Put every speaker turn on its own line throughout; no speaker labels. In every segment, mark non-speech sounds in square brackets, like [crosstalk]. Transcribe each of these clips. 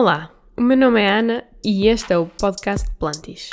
Olá, o meu nome é Ana e este é o podcast Plantis.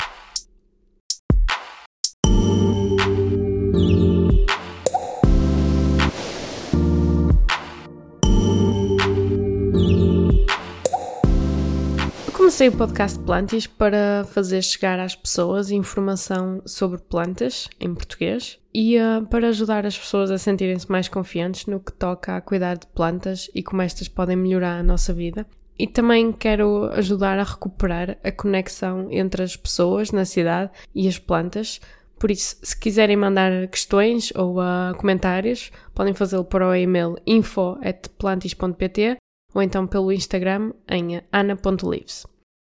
Comecei o podcast Plantis para fazer chegar às pessoas informação sobre plantas em português e uh, para ajudar as pessoas a sentirem-se mais confiantes no que toca a cuidar de plantas e como estas podem melhorar a nossa vida. E também quero ajudar a recuperar a conexão entre as pessoas na cidade e as plantas. Por isso, se quiserem mandar questões ou uh, comentários, podem fazê-lo para o e-mail info.plantis.pt ou então pelo Instagram em ana.lives.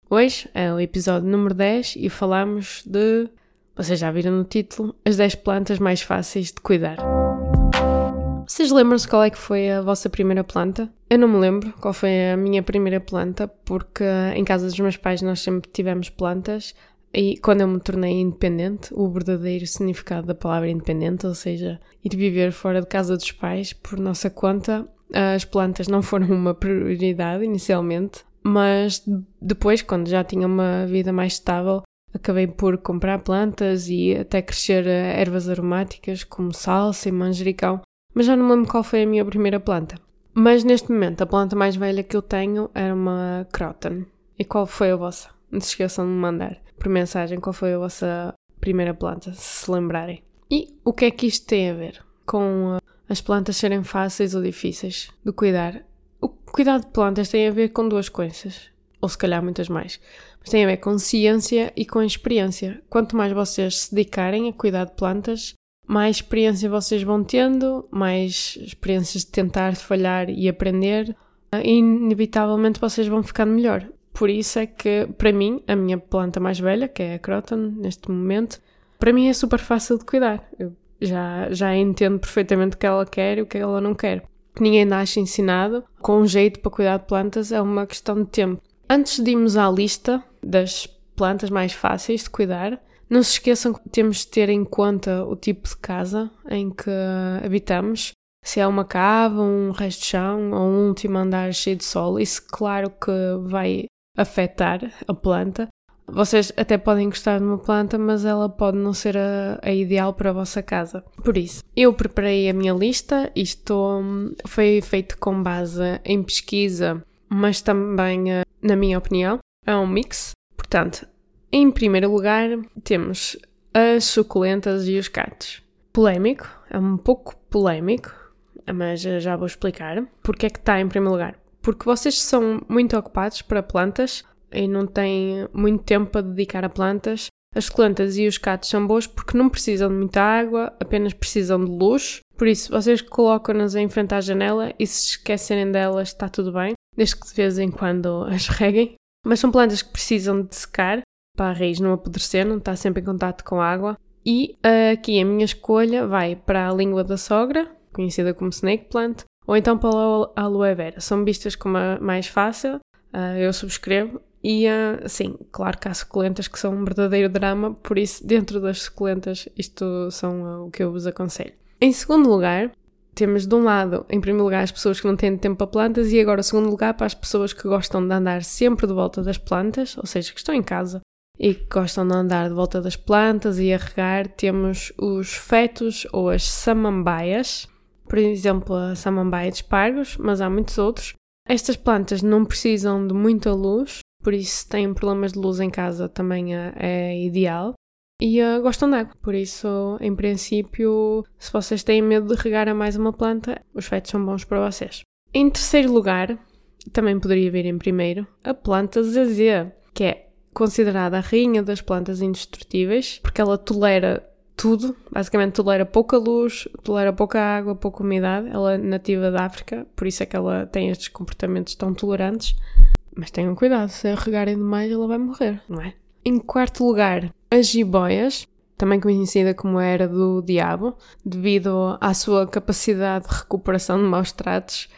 Hoje é o episódio número 10 e falamos de, vocês já viram no título, as 10 plantas mais fáceis de cuidar. Vocês lembram-se qual é que foi a vossa primeira planta? Eu não me lembro qual foi a minha primeira planta, porque em casa dos meus pais nós sempre tivemos plantas e quando eu me tornei independente, o verdadeiro significado da palavra independente, ou seja, ir viver fora de casa dos pais por nossa conta, as plantas não foram uma prioridade inicialmente, mas depois, quando já tinha uma vida mais estável, acabei por comprar plantas e até crescer ervas aromáticas como salsa e manjericão, mas já não me lembro qual foi a minha primeira planta. Mas neste momento, a planta mais velha que eu tenho era uma croton. E qual foi a vossa? Não se esqueçam de me mandar por mensagem qual foi a vossa primeira planta, se se lembrarem. E o que é que isto tem a ver com uh, as plantas serem fáceis ou difíceis de cuidar? O cuidado de plantas tem a ver com duas coisas, ou se calhar muitas mais. Mas tem a ver com ciência e com experiência. Quanto mais vocês se dedicarem a cuidar de plantas, mais experiência vocês vão tendo, mais experiências de tentar, falhar e aprender, e inevitavelmente vocês vão ficando melhor. Por isso é que, para mim, a minha planta mais velha, que é a Croton, neste momento, para mim é super fácil de cuidar. Eu já, já entendo perfeitamente o que ela quer e o que ela não quer. Ninguém nasce ensinado, com um jeito para cuidar de plantas é uma questão de tempo. Antes de irmos à lista das plantas mais fáceis de cuidar, não se esqueçam que temos de ter em conta o tipo de casa em que habitamos. Se é uma cava, um resto de chão ou um último andar cheio de sol, isso claro que vai afetar a planta. Vocês até podem gostar de uma planta, mas ela pode não ser a, a, ideal para a vossa casa. Por isso, eu preparei a minha lista. Isto hum, foi feito com base em pesquisa, mas também, eh, na minha opinião, é um mix. Portanto, em primeiro lugar, temos as suculentas e os cactos. Polémico, é um pouco polémico, mas já vou explicar porque é que está em primeiro lugar. Porque vocês são muito ocupados para plantas e não têm muito tempo para dedicar a plantas. As suculentas e os cactos são boas porque não precisam de muita água, apenas precisam de luz. Por isso, vocês colocam-nas em frente à janela e se esquecerem delas está tudo bem, desde que de vez em quando as reguem. Mas são plantas que precisam de secar para a raiz não apodrecer, não está sempre em contato com água. E aqui a minha escolha vai para a língua da sogra, conhecida como snake plant, ou então para a aloe vera. São vistas como a mais fácil, uh, eu subscrevo. E uh, sim, claro que há suculentas que são um verdadeiro drama, por isso, dentro das suculentas, isto são uh, o que eu vos aconselho. Em segundo lugar, temos de um lado, em primeiro lugar, as pessoas que não têm tempo para plantas, e agora, em segundo lugar, para as pessoas que gostam de andar sempre de volta das plantas, ou seja, que estão em casa e que gostam de andar de volta das plantas e a regar, temos os fetos ou as samambaias, por exemplo, a samambaia de espargos, mas há muitos outros. Estas plantas não precisam de muita luz, por isso se têm problemas de luz em casa também é, é ideal. E uh, gostam de água, por isso, em princípio, se vocês têm medo de regar a mais uma planta, os fetos são bons para vocês. Em terceiro lugar, também poderia vir em primeiro, a planta zazê, que é considerada a rainha das plantas indestrutíveis, porque ela tolera tudo, basicamente tolera pouca luz, tolera pouca água, pouca umidade. Ela é nativa da África, por isso é que ela tem estes comportamentos tão tolerantes. Mas tenham cuidado, se a regarem demais ela vai morrer, não é? Em quarto lugar, as jiboias, também conhecida como a era do diabo, devido à sua capacidade de recuperação de maus tratos.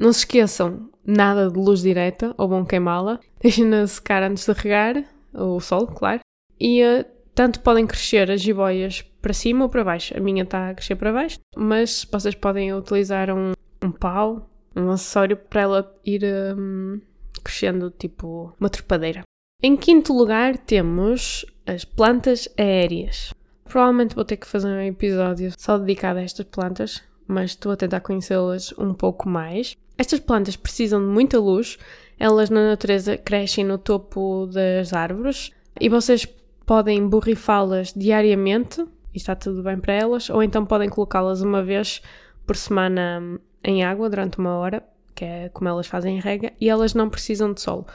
Não se esqueçam, nada de luz direta ou vão queimá-la. [laughs] Deixem-na secar antes de regar, o sol, claro. E uh, tanto podem crescer as jiboias para cima ou para baixo. A minha está a crescer para baixo, mas vocês podem utilizar um, um pau, um acessório para ela ir um, crescendo tipo uma trepadeira. Em quinto lugar temos as plantas aéreas. Provavelmente vou ter que fazer um episódio só dedicado a estas plantas, mas estou a tentar conhecê-las um pouco mais. Estas plantas precisam de muita luz, elas na natureza crescem no topo das árvores e vocês podem borrifá-las diariamente, e está tudo bem para elas, ou então podem colocá-las uma vez por semana em água durante uma hora, que é como elas fazem rega, e elas não precisam de sol.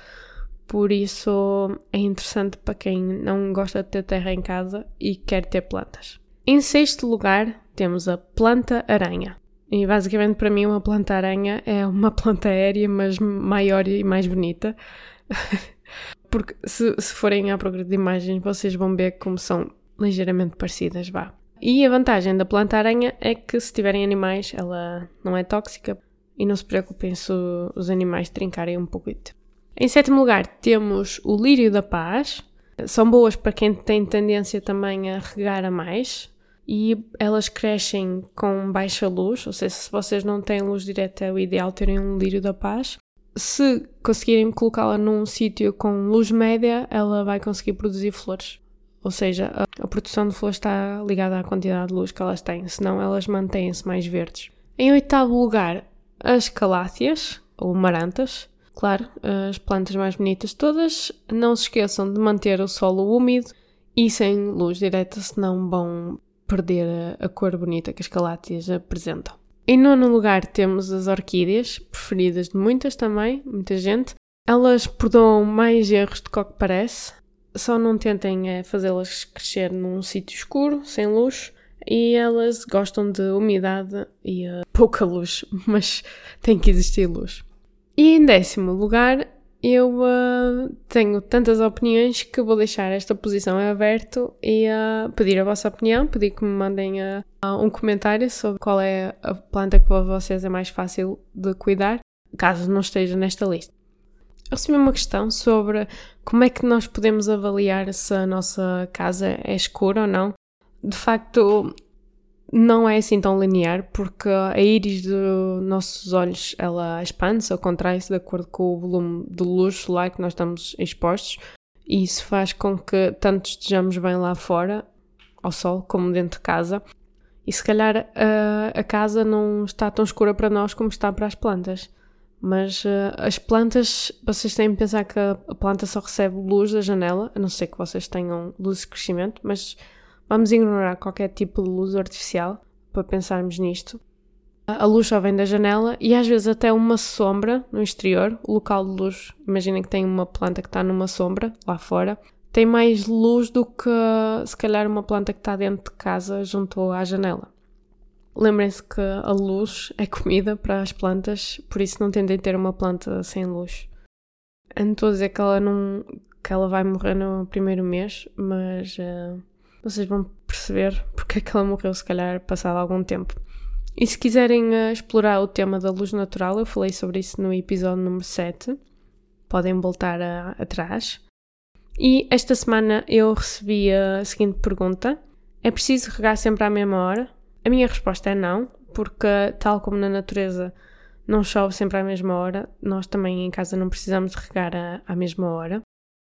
Por isso é interessante para quem não gosta de ter terra em casa e quer ter plantas. Em sexto lugar, temos a planta-aranha. E basicamente para mim uma planta-aranha é uma planta aérea, mas maior e mais bonita. [laughs] Porque se, se forem à procura de imagens, vocês vão ver como são ligeiramente parecidas, vá. E a vantagem da planta-aranha é que se tiverem animais, ela não é tóxica e não se preocupem se os animais trincarem um pouquinho. Em sétimo lugar, temos o lírio da paz. São boas para quem tem tendência também a regar a mais e elas crescem com baixa luz, ou seja, se vocês não têm luz direta, é o ideal terem um lírio da paz. Se conseguirem colocá-la num sítio com luz média, ela vai conseguir produzir flores. Ou seja, a, produção de flores está ligada à quantidade de luz que elas têm, senão elas mantêm-se mais verdes. Em oitavo lugar, as caláceas, ou marantas. Claro, as plantas mais bonitas todas. Não se esqueçam de manter o solo úmido e sem luz direta, senão vão perder a, a cor bonita que as caláceas apresentam. Em nono lugar temos as orquídeas, preferidas de muitas também, muita gente. Elas perdoam mais erros do que o que parece. Só não tentem é, fazê-las crescer num sítio escuro, sem luz. E elas gostam de umidade e uh, pouca luz, [laughs] mas tem que existir luz. E em décimo lugar, eu uh, tenho tantas opiniões que vou deixar esta posição aberto e uh, pedir a vossa opinião, pedir que me mandem uh, um comentário sobre qual é a planta que para vocês é mais fácil de cuidar, caso não esteja nesta lista. Eu recebi uma questão sobre como é que nós podemos avaliar se a nossa casa é escura ou não. De facto, não é assim tão linear, porque a íris dos nossos olhos ela expande-se ou contrai-se de acordo com o volume de luz solar que nós estamos expostos, e isso faz com que tanto estejamos bem lá fora, ao sol, como dentro de casa. E se calhar a, a casa não está tão escura para nós como está para as plantas. Mas uh, as plantas, vocês têm de pensar que a, a planta só recebe luz da janela, a não ser que vocês tenham luz de crescimento, mas Vamos ignorar qualquer tipo de luz artificial para pensarmos nisto. A luz só vem da janela e às vezes até uma sombra no exterior, o local de luz, imaginem que tem uma planta que está numa sombra lá fora, tem mais luz do que se calhar uma planta que está dentro de casa junto à janela. Lembrem-se que a luz é comida para as plantas, por isso não tendem a ter uma planta sem luz. não estou a dizer que ela, não, que ela vai morrer no primeiro mês, mas uh, vocês vão perceber porque é que ela morreu, se calhar, passado algum tempo. E se quiserem uh, explorar o tema da luz natural, eu falei sobre isso no episódio número 7. Podem voltar atrás. E esta semana eu recebi a seguinte pergunta: É preciso regar sempre à mesma hora? A minha resposta é não, porque, tal como na natureza não chove sempre à mesma hora, nós também em casa não precisamos regar à mesma hora.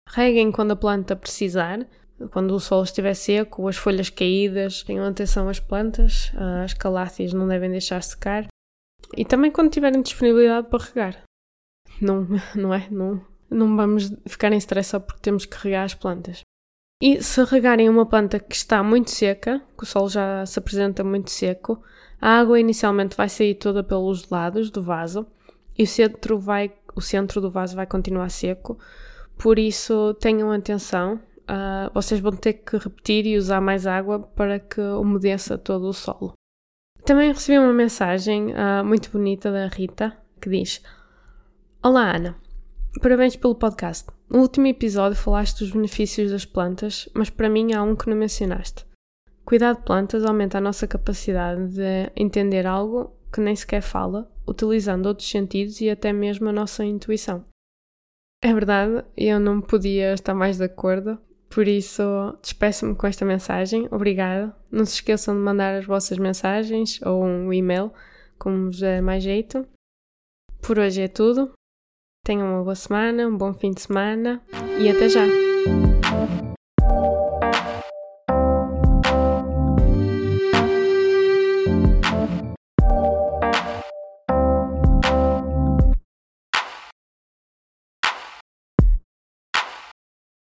Reguem quando a planta precisar, quando o solo estiver seco, as folhas caídas, tenham atenção às plantas, as caláceas não devem deixar secar. E também quando tiverem disponibilidade para regar. Não, [laughs] não é? Não, não vamos ficar em stress só porque temos que regar as plantas. E se regarem uma planta que está muito seca, que o solo já se apresenta muito seco, a água inicialmente vai sair toda pelos lados do vaso e o centro, vai, o centro do vaso vai continuar seco. Por isso, tenham atenção uh, vocês vão ter que repetir e usar mais água para que umedeça todo o solo. Também recebi uma mensagem uh, muito bonita da Rita que diz: Olá Ana, parabéns pelo podcast. No último episódio falaste dos benefícios das plantas, mas para mim há um que não mencionaste. Cuidar de plantas aumenta a nossa capacidade de entender algo que nem sequer fala, utilizando outros sentidos e até mesmo a nossa intuição. É verdade, eu não podia estar mais de acordo. Por isso, despeço-me com esta mensagem. Obrigada. Não se esqueçam de mandar as vossas mensagens ou um e-mail, como vos é mais jeito. Por hoje é tudo. Tenham uma boa semana, um bom fim de semana e até já!